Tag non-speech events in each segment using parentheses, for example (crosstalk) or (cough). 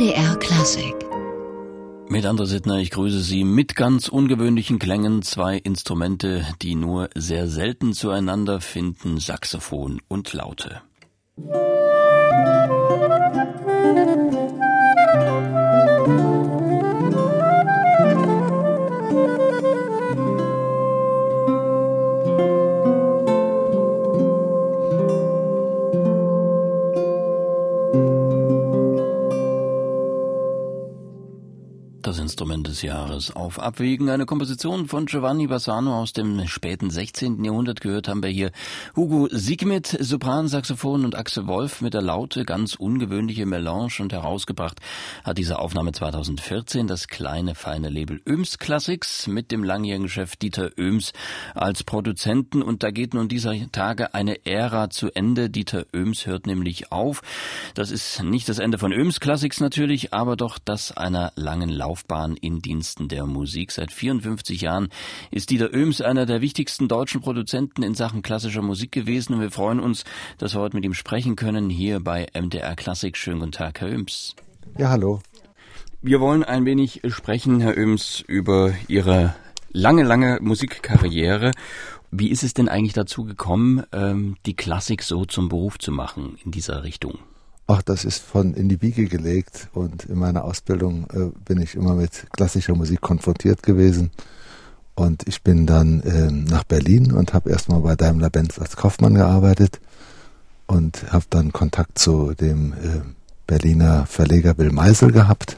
MDR Klassik. Mit André Sittner, ich grüße Sie mit ganz ungewöhnlichen Klängen. Zwei Instrumente, die nur sehr selten zueinander finden, Saxophon und Laute. das Instrument des Jahres. Auf Abwägen eine Komposition von Giovanni Bassano aus dem späten 16. Jahrhundert gehört haben wir hier Hugo Siegmit, Sopransaxophon und Axel Wolf mit der Laute, ganz ungewöhnliche Melange und herausgebracht hat diese Aufnahme 2014 das kleine feine Label Öms Classics mit dem langjährigen Chef Dieter Öms als Produzenten und da geht nun dieser Tage eine Ära zu Ende. Dieter Öms hört nämlich auf. Das ist nicht das Ende von Öms Classics natürlich, aber doch das einer langen Lauf Laufbahn in Diensten der Musik. Seit 54 Jahren ist Dieter Oehms einer der wichtigsten deutschen Produzenten in Sachen klassischer Musik gewesen und wir freuen uns, dass wir heute mit ihm sprechen können hier bei MDR Klassik. Schönen guten Tag, Herr Oehms. Ja, hallo. Wir wollen ein wenig sprechen, Herr Oehms, über Ihre lange, lange Musikkarriere. Wie ist es denn eigentlich dazu gekommen, ähm, die Klassik so zum Beruf zu machen in dieser Richtung? Ach, das ist von in die Wiege gelegt und in meiner Ausbildung äh, bin ich immer mit klassischer Musik konfrontiert gewesen. Und ich bin dann äh, nach Berlin und habe erstmal bei Daimler-Benz als Kaufmann gearbeitet und habe dann Kontakt zu dem äh, Berliner Verleger Bill Meisel gehabt.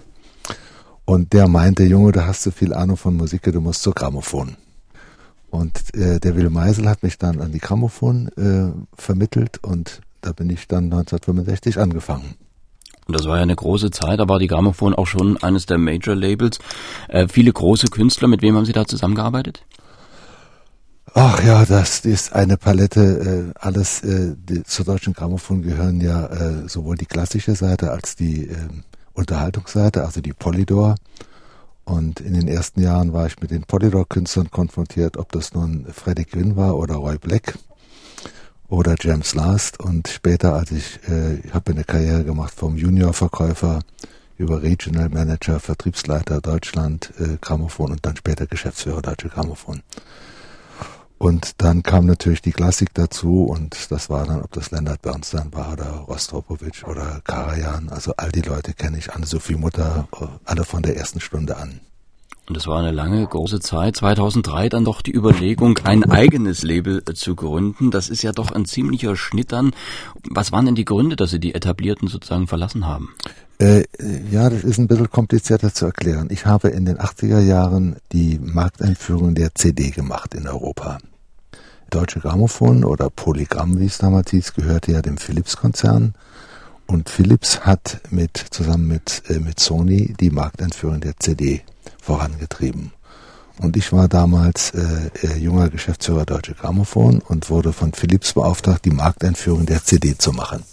Und der meinte, Junge, du hast so viel Ahnung von Musik, du musst zur Grammophon. Und äh, der Will Meisel hat mich dann an die Grammophon äh, vermittelt und da bin ich dann 1965 angefangen. Und das war ja eine große Zeit, da war die Grammophon auch schon eines der Major-Labels. Äh, viele große Künstler, mit wem haben Sie da zusammengearbeitet? Ach ja, das ist eine Palette. Äh, alles äh, die, zur deutschen Grammophon gehören ja äh, sowohl die klassische Seite als die äh, Unterhaltungsseite, also die Polydor. Und in den ersten Jahren war ich mit den Polydor-Künstlern konfrontiert, ob das nun Freddie Quinn war oder Roy Black oder James Last und später, als ich, äh, ich habe eine Karriere gemacht vom Juniorverkäufer über Regional Manager, Vertriebsleiter Deutschland, äh, Grammophon und dann später Geschäftsführer Deutsche Grammophon. Und dann kam natürlich die Klassik dazu und das war dann, ob das Leonard Bernstein war oder Rostropovich oder Karajan, also all die Leute kenne ich, Anne-Sophie Mutter, äh, alle von der ersten Stunde an. Und es war eine lange, große Zeit. 2003 dann doch die Überlegung, ein eigenes Label zu gründen. Das ist ja doch ein ziemlicher Schnitt dann. Was waren denn die Gründe, dass Sie die etablierten sozusagen verlassen haben? Äh, ja, das ist ein bisschen komplizierter zu erklären. Ich habe in den 80er Jahren die Markteinführung der CD gemacht in Europa. Deutsche Grammophon oder Polygramm, wie es damals hieß, gehörte ja dem Philips-Konzern. Und Philips hat mit, zusammen mit, äh, mit Sony die Markteinführung der CD vorangetrieben. Und ich war damals äh, äh, junger Geschäftsführer Deutsche Grammophon und wurde von Philips beauftragt, die Markteinführung der CD zu machen.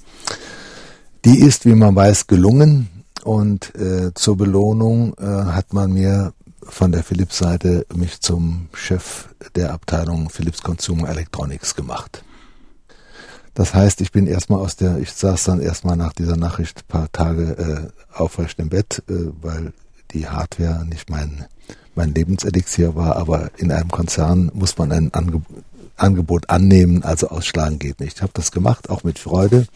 Die ist, wie man weiß, gelungen und äh, zur Belohnung äh, hat man mir von der Philips-Seite mich zum Chef der Abteilung Philips Consumer Electronics gemacht. Das heißt, ich bin erstmal aus der, ich saß dann erstmal nach dieser Nachricht paar Tage äh, aufrecht im Bett, äh, weil die Hardware nicht mein, mein Lebenselixier war, aber in einem Konzern muss man ein Ange Angebot annehmen, also ausschlagen geht nicht. Ich habe das gemacht, auch mit Freude,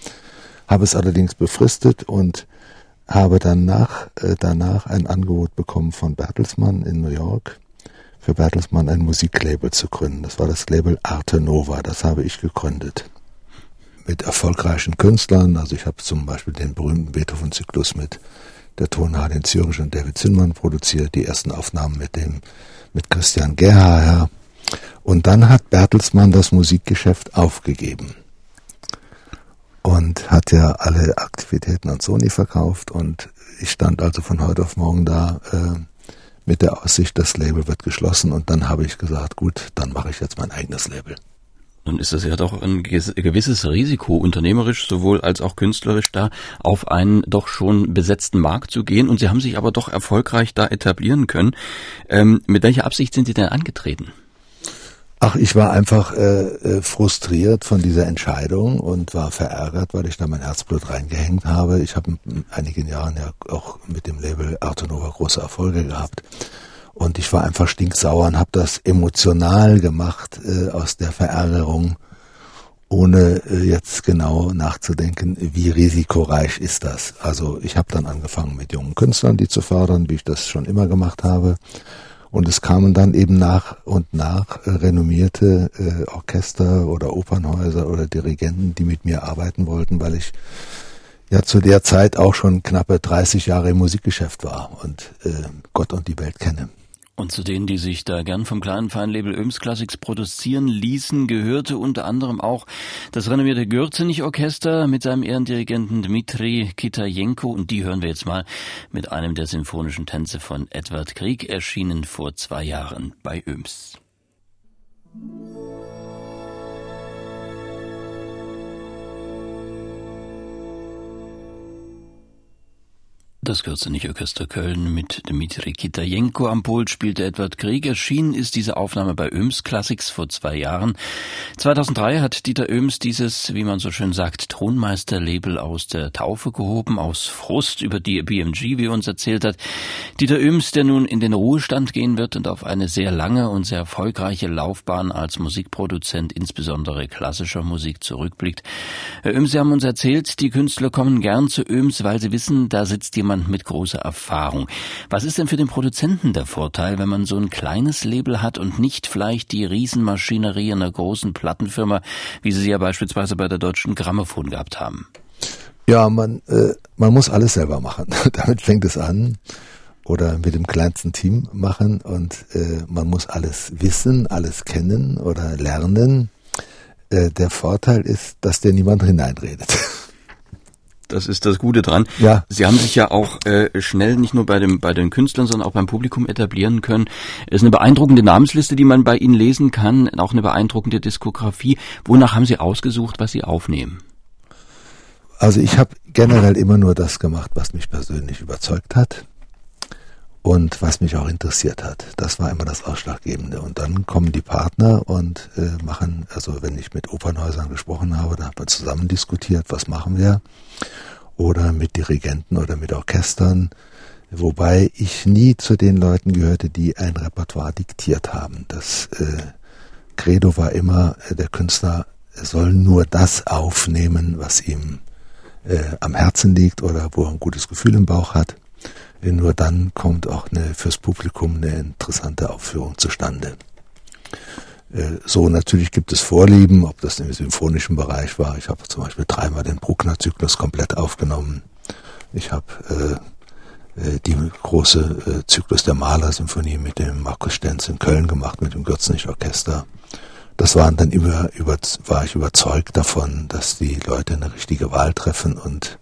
habe es allerdings befristet und habe danach, äh, danach ein Angebot bekommen von Bertelsmann in New York, für Bertelsmann ein Musiklabel zu gründen. Das war das Label Arte Nova, das habe ich gegründet. Mit erfolgreichen Künstlern, also ich habe zum Beispiel den berühmten Beethoven-Zyklus mit der Tonhalle in Zürich und David Zinnmann produziert, die ersten Aufnahmen mit dem, mit Christian Gerhaher. Und dann hat Bertelsmann das Musikgeschäft aufgegeben und hat ja alle Aktivitäten an Sony verkauft und ich stand also von heute auf morgen da äh, mit der Aussicht, das Label wird geschlossen und dann habe ich gesagt, gut, dann mache ich jetzt mein eigenes Label. Nun ist das ja doch ein gewisses Risiko, unternehmerisch sowohl als auch künstlerisch da auf einen doch schon besetzten Markt zu gehen. Und Sie haben sich aber doch erfolgreich da etablieren können. Ähm, mit welcher Absicht sind Sie denn angetreten? Ach, ich war einfach äh, äh, frustriert von dieser Entscheidung und war verärgert, weil ich da mein Herzblut reingehängt habe. Ich habe in einigen Jahren ja auch mit dem Label Artonova große Erfolge gehabt. Und ich war einfach stinksauer und habe das emotional gemacht äh, aus der Verärgerung, ohne äh, jetzt genau nachzudenken, wie risikoreich ist das. Also ich habe dann angefangen mit jungen Künstlern, die zu fördern, wie ich das schon immer gemacht habe und es kamen dann eben nach und nach äh, renommierte äh, Orchester oder Opernhäuser oder Dirigenten, die mit mir arbeiten wollten, weil ich ja zu der Zeit auch schon knappe 30 Jahre im Musikgeschäft war und äh, Gott und die Welt kenne. Und zu denen, die sich da gern vom kleinen Feinlabel Öms Classics produzieren ließen, gehörte unter anderem auch das renommierte Gürzenich-Orchester mit seinem Ehrendirigenten Dmitri Kitajenko. Und die hören wir jetzt mal mit einem der sinfonischen Tänze von Edward Krieg, erschienen vor zwei Jahren bei Öms. Das Kürzenich-Orchester Köln mit Dmitri Kitajenko am Pult spielte Edward Krieg. Erschienen ist diese Aufnahme bei Öms Classics vor zwei Jahren. 2003 hat Dieter Öms dieses, wie man so schön sagt, Tonmeister-Label aus der Taufe gehoben, aus Frust über die BMG, wie er uns erzählt hat. Dieter Öms, der nun in den Ruhestand gehen wird und auf eine sehr lange und sehr erfolgreiche Laufbahn als Musikproduzent, insbesondere klassischer Musik, zurückblickt. Herr Öms, Sie haben uns erzählt, die Künstler kommen gern zu Öms, weil sie wissen, da sitzt jemand jemand mit großer Erfahrung. Was ist denn für den Produzenten der Vorteil, wenn man so ein kleines Label hat und nicht vielleicht die Riesenmaschinerie einer großen Plattenfirma, wie Sie sie ja beispielsweise bei der Deutschen Grammophon gehabt haben? Ja, man, äh, man muss alles selber machen. (laughs) Damit fängt es an. Oder mit dem kleinsten Team machen und äh, man muss alles wissen, alles kennen oder lernen. Äh, der Vorteil ist, dass dir niemand hineinredet. (laughs) Das ist das Gute dran. Ja. Sie haben sich ja auch äh, schnell nicht nur bei dem bei den Künstlern, sondern auch beim Publikum etablieren können. Es ist eine beeindruckende Namensliste, die man bei Ihnen lesen kann, auch eine beeindruckende Diskografie. Wonach haben Sie ausgesucht, was Sie aufnehmen? Also ich habe generell immer nur das gemacht, was mich persönlich überzeugt hat und was mich auch interessiert hat. Das war immer das Ausschlaggebende. Und dann kommen die Partner und äh, machen, also wenn ich mit Opernhäusern gesprochen habe, da haben wir zusammen diskutiert, was machen wir. Oder mit Dirigenten oder mit Orchestern. Wobei ich nie zu den Leuten gehörte, die ein Repertoire diktiert haben. Das äh, Credo war immer, äh, der Künstler soll nur das aufnehmen, was ihm äh, am Herzen liegt oder wo er ein gutes Gefühl im Bauch hat. Nur dann kommt auch eine, fürs Publikum eine interessante Aufführung zustande. Äh, so, natürlich gibt es Vorlieben, ob das im symphonischen Bereich war. Ich habe zum Beispiel dreimal den Bruckner-Zyklus komplett aufgenommen. Ich habe äh, äh, die große äh, Zyklus der Malersymphonie mit dem Markus Stenz in Köln gemacht, mit dem Gürzenich-Orchester. Das waren dann über, über, war ich überzeugt davon, dass die Leute eine richtige Wahl treffen und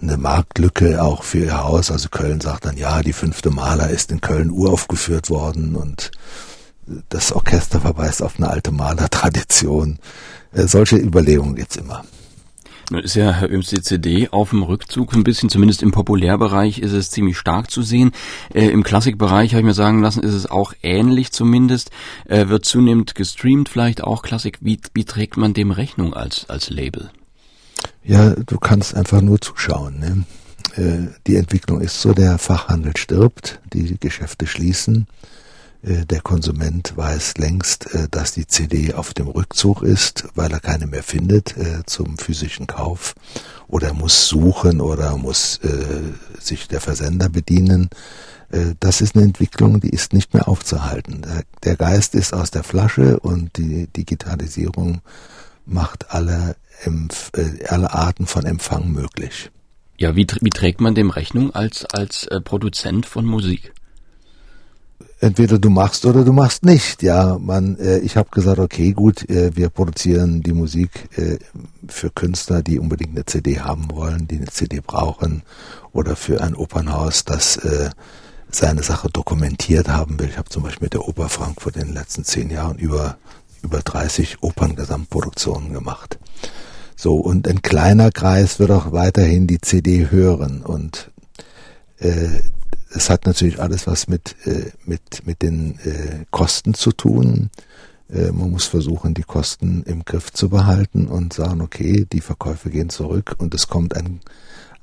eine Marktlücke auch für ihr Haus. Also Köln sagt dann, ja, die fünfte Maler ist in Köln uraufgeführt worden und das Orchester verweist auf eine alte Malertradition. Äh, solche Überlegungen gibt's immer. Nun ist ja Herr Öms die CD auf dem Rückzug, ein bisschen zumindest im Populärbereich ist es ziemlich stark zu sehen. Äh, Im Klassikbereich habe ich mir sagen lassen, ist es auch ähnlich zumindest. Äh, wird zunehmend gestreamt, vielleicht auch Klassik. Wie, wie trägt man dem Rechnung als, als Label? Ja, du kannst einfach nur zuschauen. Ne? Äh, die Entwicklung ist so, der Fachhandel stirbt, die Geschäfte schließen. Äh, der Konsument weiß längst, äh, dass die CD auf dem Rückzug ist, weil er keine mehr findet zum physischen Kauf. Oder er muss suchen oder muss sich der Versender bedienen. Das ist eine Entwicklung, die ist nicht mehr aufzuhalten. Der Geist ist aus der Flasche und die Digitalisierung macht alle äh, alle Arten von Empfang möglich. Ja, wie, wie trägt man dem Rechnung als, als äh, Produzent von Musik? Entweder du machst oder du machst nicht. Ja, man, äh, ich habe gesagt, okay, gut, äh, wir produzieren die Musik äh, für Künstler, die unbedingt eine CD haben wollen, die eine CD brauchen, oder für ein Opernhaus, das äh, seine Sache dokumentiert haben will. Ich habe zum Beispiel mit der Oper Frankfurt in den letzten zehn Jahren über über 30 Operngesamtproduktionen gemacht. So, und ein kleiner Kreis wird auch weiterhin die CD hören und äh, es hat natürlich alles was mit, äh, mit, mit den äh, Kosten zu tun. Äh, man muss versuchen, die Kosten im Griff zu behalten und sagen, okay, die Verkäufe gehen zurück und es kommt ein,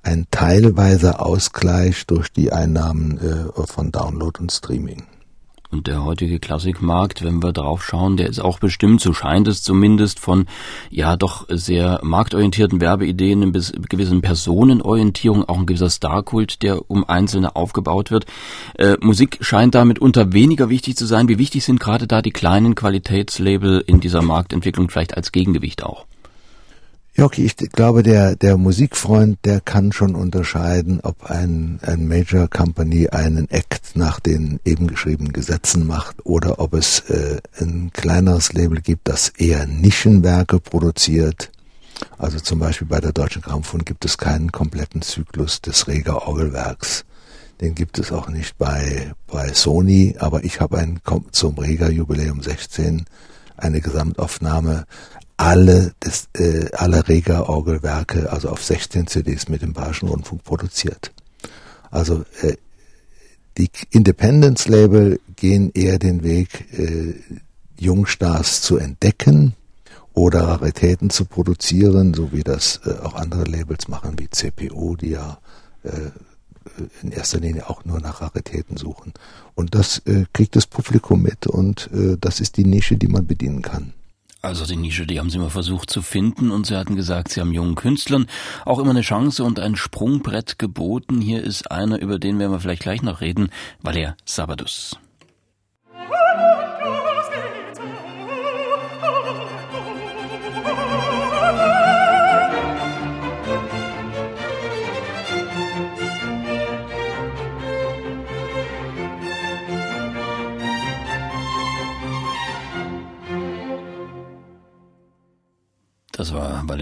ein teilweiser Ausgleich durch die Einnahmen äh, von Download und Streaming. Und der heutige Klassikmarkt, wenn wir drauf schauen, der ist auch bestimmt, so scheint es zumindest, von ja doch sehr marktorientierten Werbeideen, einer gewissen Personenorientierung, auch ein gewisser Starkult, der um Einzelne aufgebaut wird. Äh, Musik scheint damit unter weniger wichtig zu sein. Wie wichtig sind gerade da die kleinen Qualitätslabel in dieser Marktentwicklung vielleicht als Gegengewicht auch? Okay, ich glaube, der, der Musikfreund, der kann schon unterscheiden, ob ein, ein Major Company einen Act nach den eben geschriebenen Gesetzen macht oder ob es äh, ein kleineres Label gibt, das eher Nischenwerke produziert. Also zum Beispiel bei der Deutschen Grammophon gibt es keinen kompletten Zyklus des Reger Orgelwerks. Den gibt es auch nicht bei, bei Sony, aber ich habe ein zum Reger Jubiläum 16 eine Gesamtaufnahme alle, des, äh, alle Rega-Orgelwerke, also auf 16 CDs mit dem Bayerischen Rundfunk produziert. Also äh, die Independence-Label gehen eher den Weg, äh, Jungstars zu entdecken oder Raritäten zu produzieren, so wie das äh, auch andere Labels machen, wie CPO, die ja äh, in erster Linie auch nur nach Raritäten suchen. Und das äh, kriegt das Publikum mit und äh, das ist die Nische, die man bedienen kann. Also die Nische, die haben sie immer versucht zu finden und sie hatten gesagt, sie haben jungen Künstlern auch immer eine Chance und ein Sprungbrett geboten. Hier ist einer, über den werden wir vielleicht gleich noch reden, Valer Sabadus.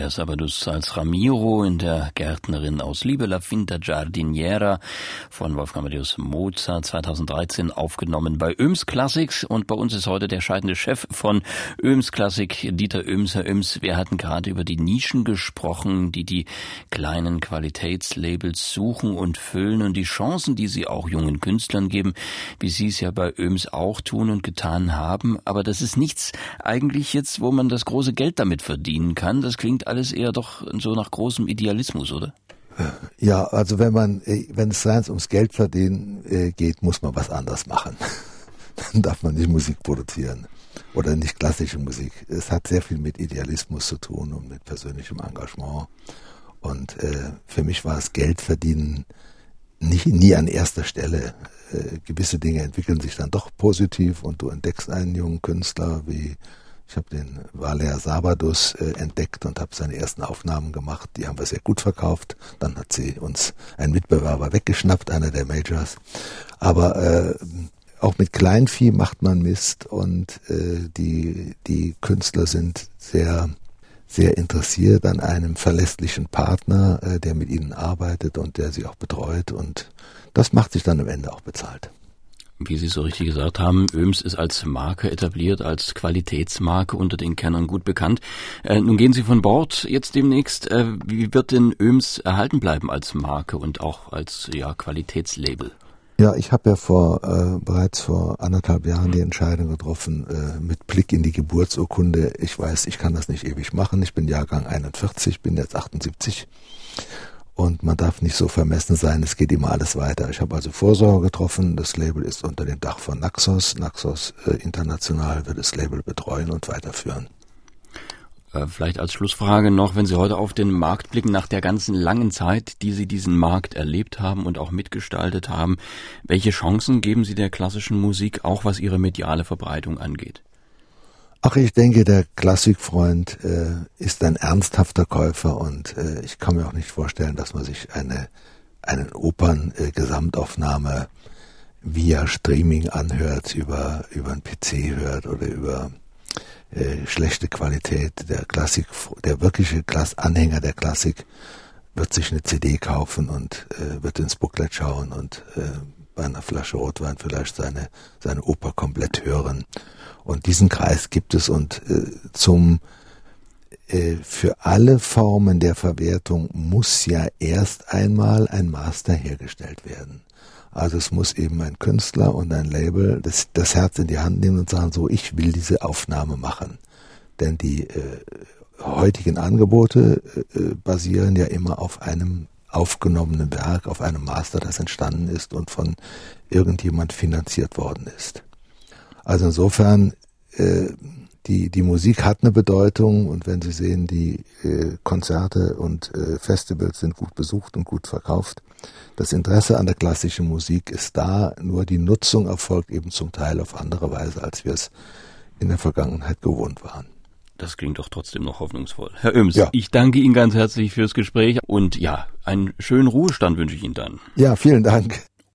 War Valer Sabadus als Ramiro in der Gärtnerin aus Liebe, La Finta Giardiniera von Wolfgang Amadeus Mozart 2013 aufgenommen bei Öms Classics und bei uns ist heute der scheidende Chef von Öms Klassik, Dieter Öms. Herr Öms, wir hatten gerade über die Nischen gesprochen, die die kleinen Qualitätslabels suchen und füllen und die Chancen, die sie auch jungen Künstlern geben, wie Sie es ja bei Öms auch tun und getan haben. Aber das ist nichts eigentlich jetzt, wo man das große Geld damit verdienen kann, das klingt alles eher doch so nach großem Idealismus, oder? Ja, also wenn man, äh, wenn es rein ums Geld verdienen äh, geht, muss man was anderes machen. (laughs) Dann darf man nicht Musik produzieren oder nicht klassische Musik. Es hat sehr viel mit Idealismus zu tun und mit persönlichem Engagement. Und äh, für mich war es Geld verdienen nicht, nie an erster Stelle. Äh, gewisse Dinge entwickeln sich dann doch positiv und du entdeckst einen jungen Künstler wie ich habe den Valer Sabadus äh, entdeckt und habe seine ersten Aufnahmen gemacht. Die haben wir sehr gut verkauft. Dann hat sie uns ein Mitbewerber weggeschnappt, einer der Majors. Aber äh, auch mit Kleinvieh macht man Mist und äh, die, die Künstler sind sehr, sehr interessiert an einem verlässlichen Partner, äh, der mit ihnen arbeitet und der sie auch betreut und das macht sich dann am Ende auch bezahlt wie Sie so richtig gesagt haben, Öms ist als Marke etabliert, als Qualitätsmarke unter den Kennern gut bekannt. Äh, nun gehen Sie von Bord jetzt demnächst. Äh, wie wird denn Öms erhalten bleiben als Marke und auch als ja, Qualitätslabel? Ja, ich habe ja vor äh, bereits vor anderthalb Jahren die Entscheidung getroffen, äh, mit Blick in die Geburtsurkunde. Ich weiß, ich kann das nicht ewig machen. Ich bin Jahrgang 41, bin jetzt 78 und man darf nicht so vermessen sein, es geht immer alles weiter. Ich habe also Vorsorge getroffen, das Label ist unter dem Dach von Naxos. Naxos äh, International wird das Label betreuen und weiterführen. Äh, vielleicht als Schlussfrage noch, wenn Sie heute auf den Markt blicken, nach der ganzen langen Zeit, die Sie diesen Markt erlebt haben und auch mitgestaltet haben, welche Chancen geben Sie der klassischen Musik, auch was ihre mediale Verbreitung angeht? Ach, ich denke, der Klassikfreund äh, ist ein ernsthafter Käufer und äh, ich kann mir auch nicht vorstellen, dass man sich eine einen Opern-Gesamtaufnahme äh, via Streaming anhört, über über einen PC hört oder über äh, schlechte Qualität. Der Klassik, der wirkliche Klass Anhänger der Klassik wird sich eine CD kaufen und äh, wird ins Booklet schauen und äh, bei einer Flasche Rotwein vielleicht seine seine Oper komplett hören und diesen Kreis gibt es und äh, zum äh, für alle Formen der Verwertung muss ja erst einmal ein Master hergestellt werden. Also es muss eben ein Künstler und ein Label das, das Herz in die Hand nehmen und sagen, so, ich will diese Aufnahme machen. Denn die äh, heutigen Angebote äh, äh basieren ja immer auf einem aufgenommenen Werk, auf einem Master, das entstanden ist und von irgendjemand finanziert worden ist. Also insofern, äh, die, die Musik hat eine Bedeutung und wenn Sie sehen, die äh, Konzerte und äh, Festivals sind gut besucht und gut verkauft. Das Interesse an der klassischen Musik ist da, nur die Nutzung erfolgt eben zum Teil auf andere Weise, als wir es in der Vergangenheit gewohnt waren. Das klingt doch trotzdem noch hoffnungsvoll. Herr Öms, ja. ich danke Ihnen ganz herzlich fürs Gespräch und ja, einen schönen Ruhestand wünsche ich Ihnen dann. Ja, vielen Dank.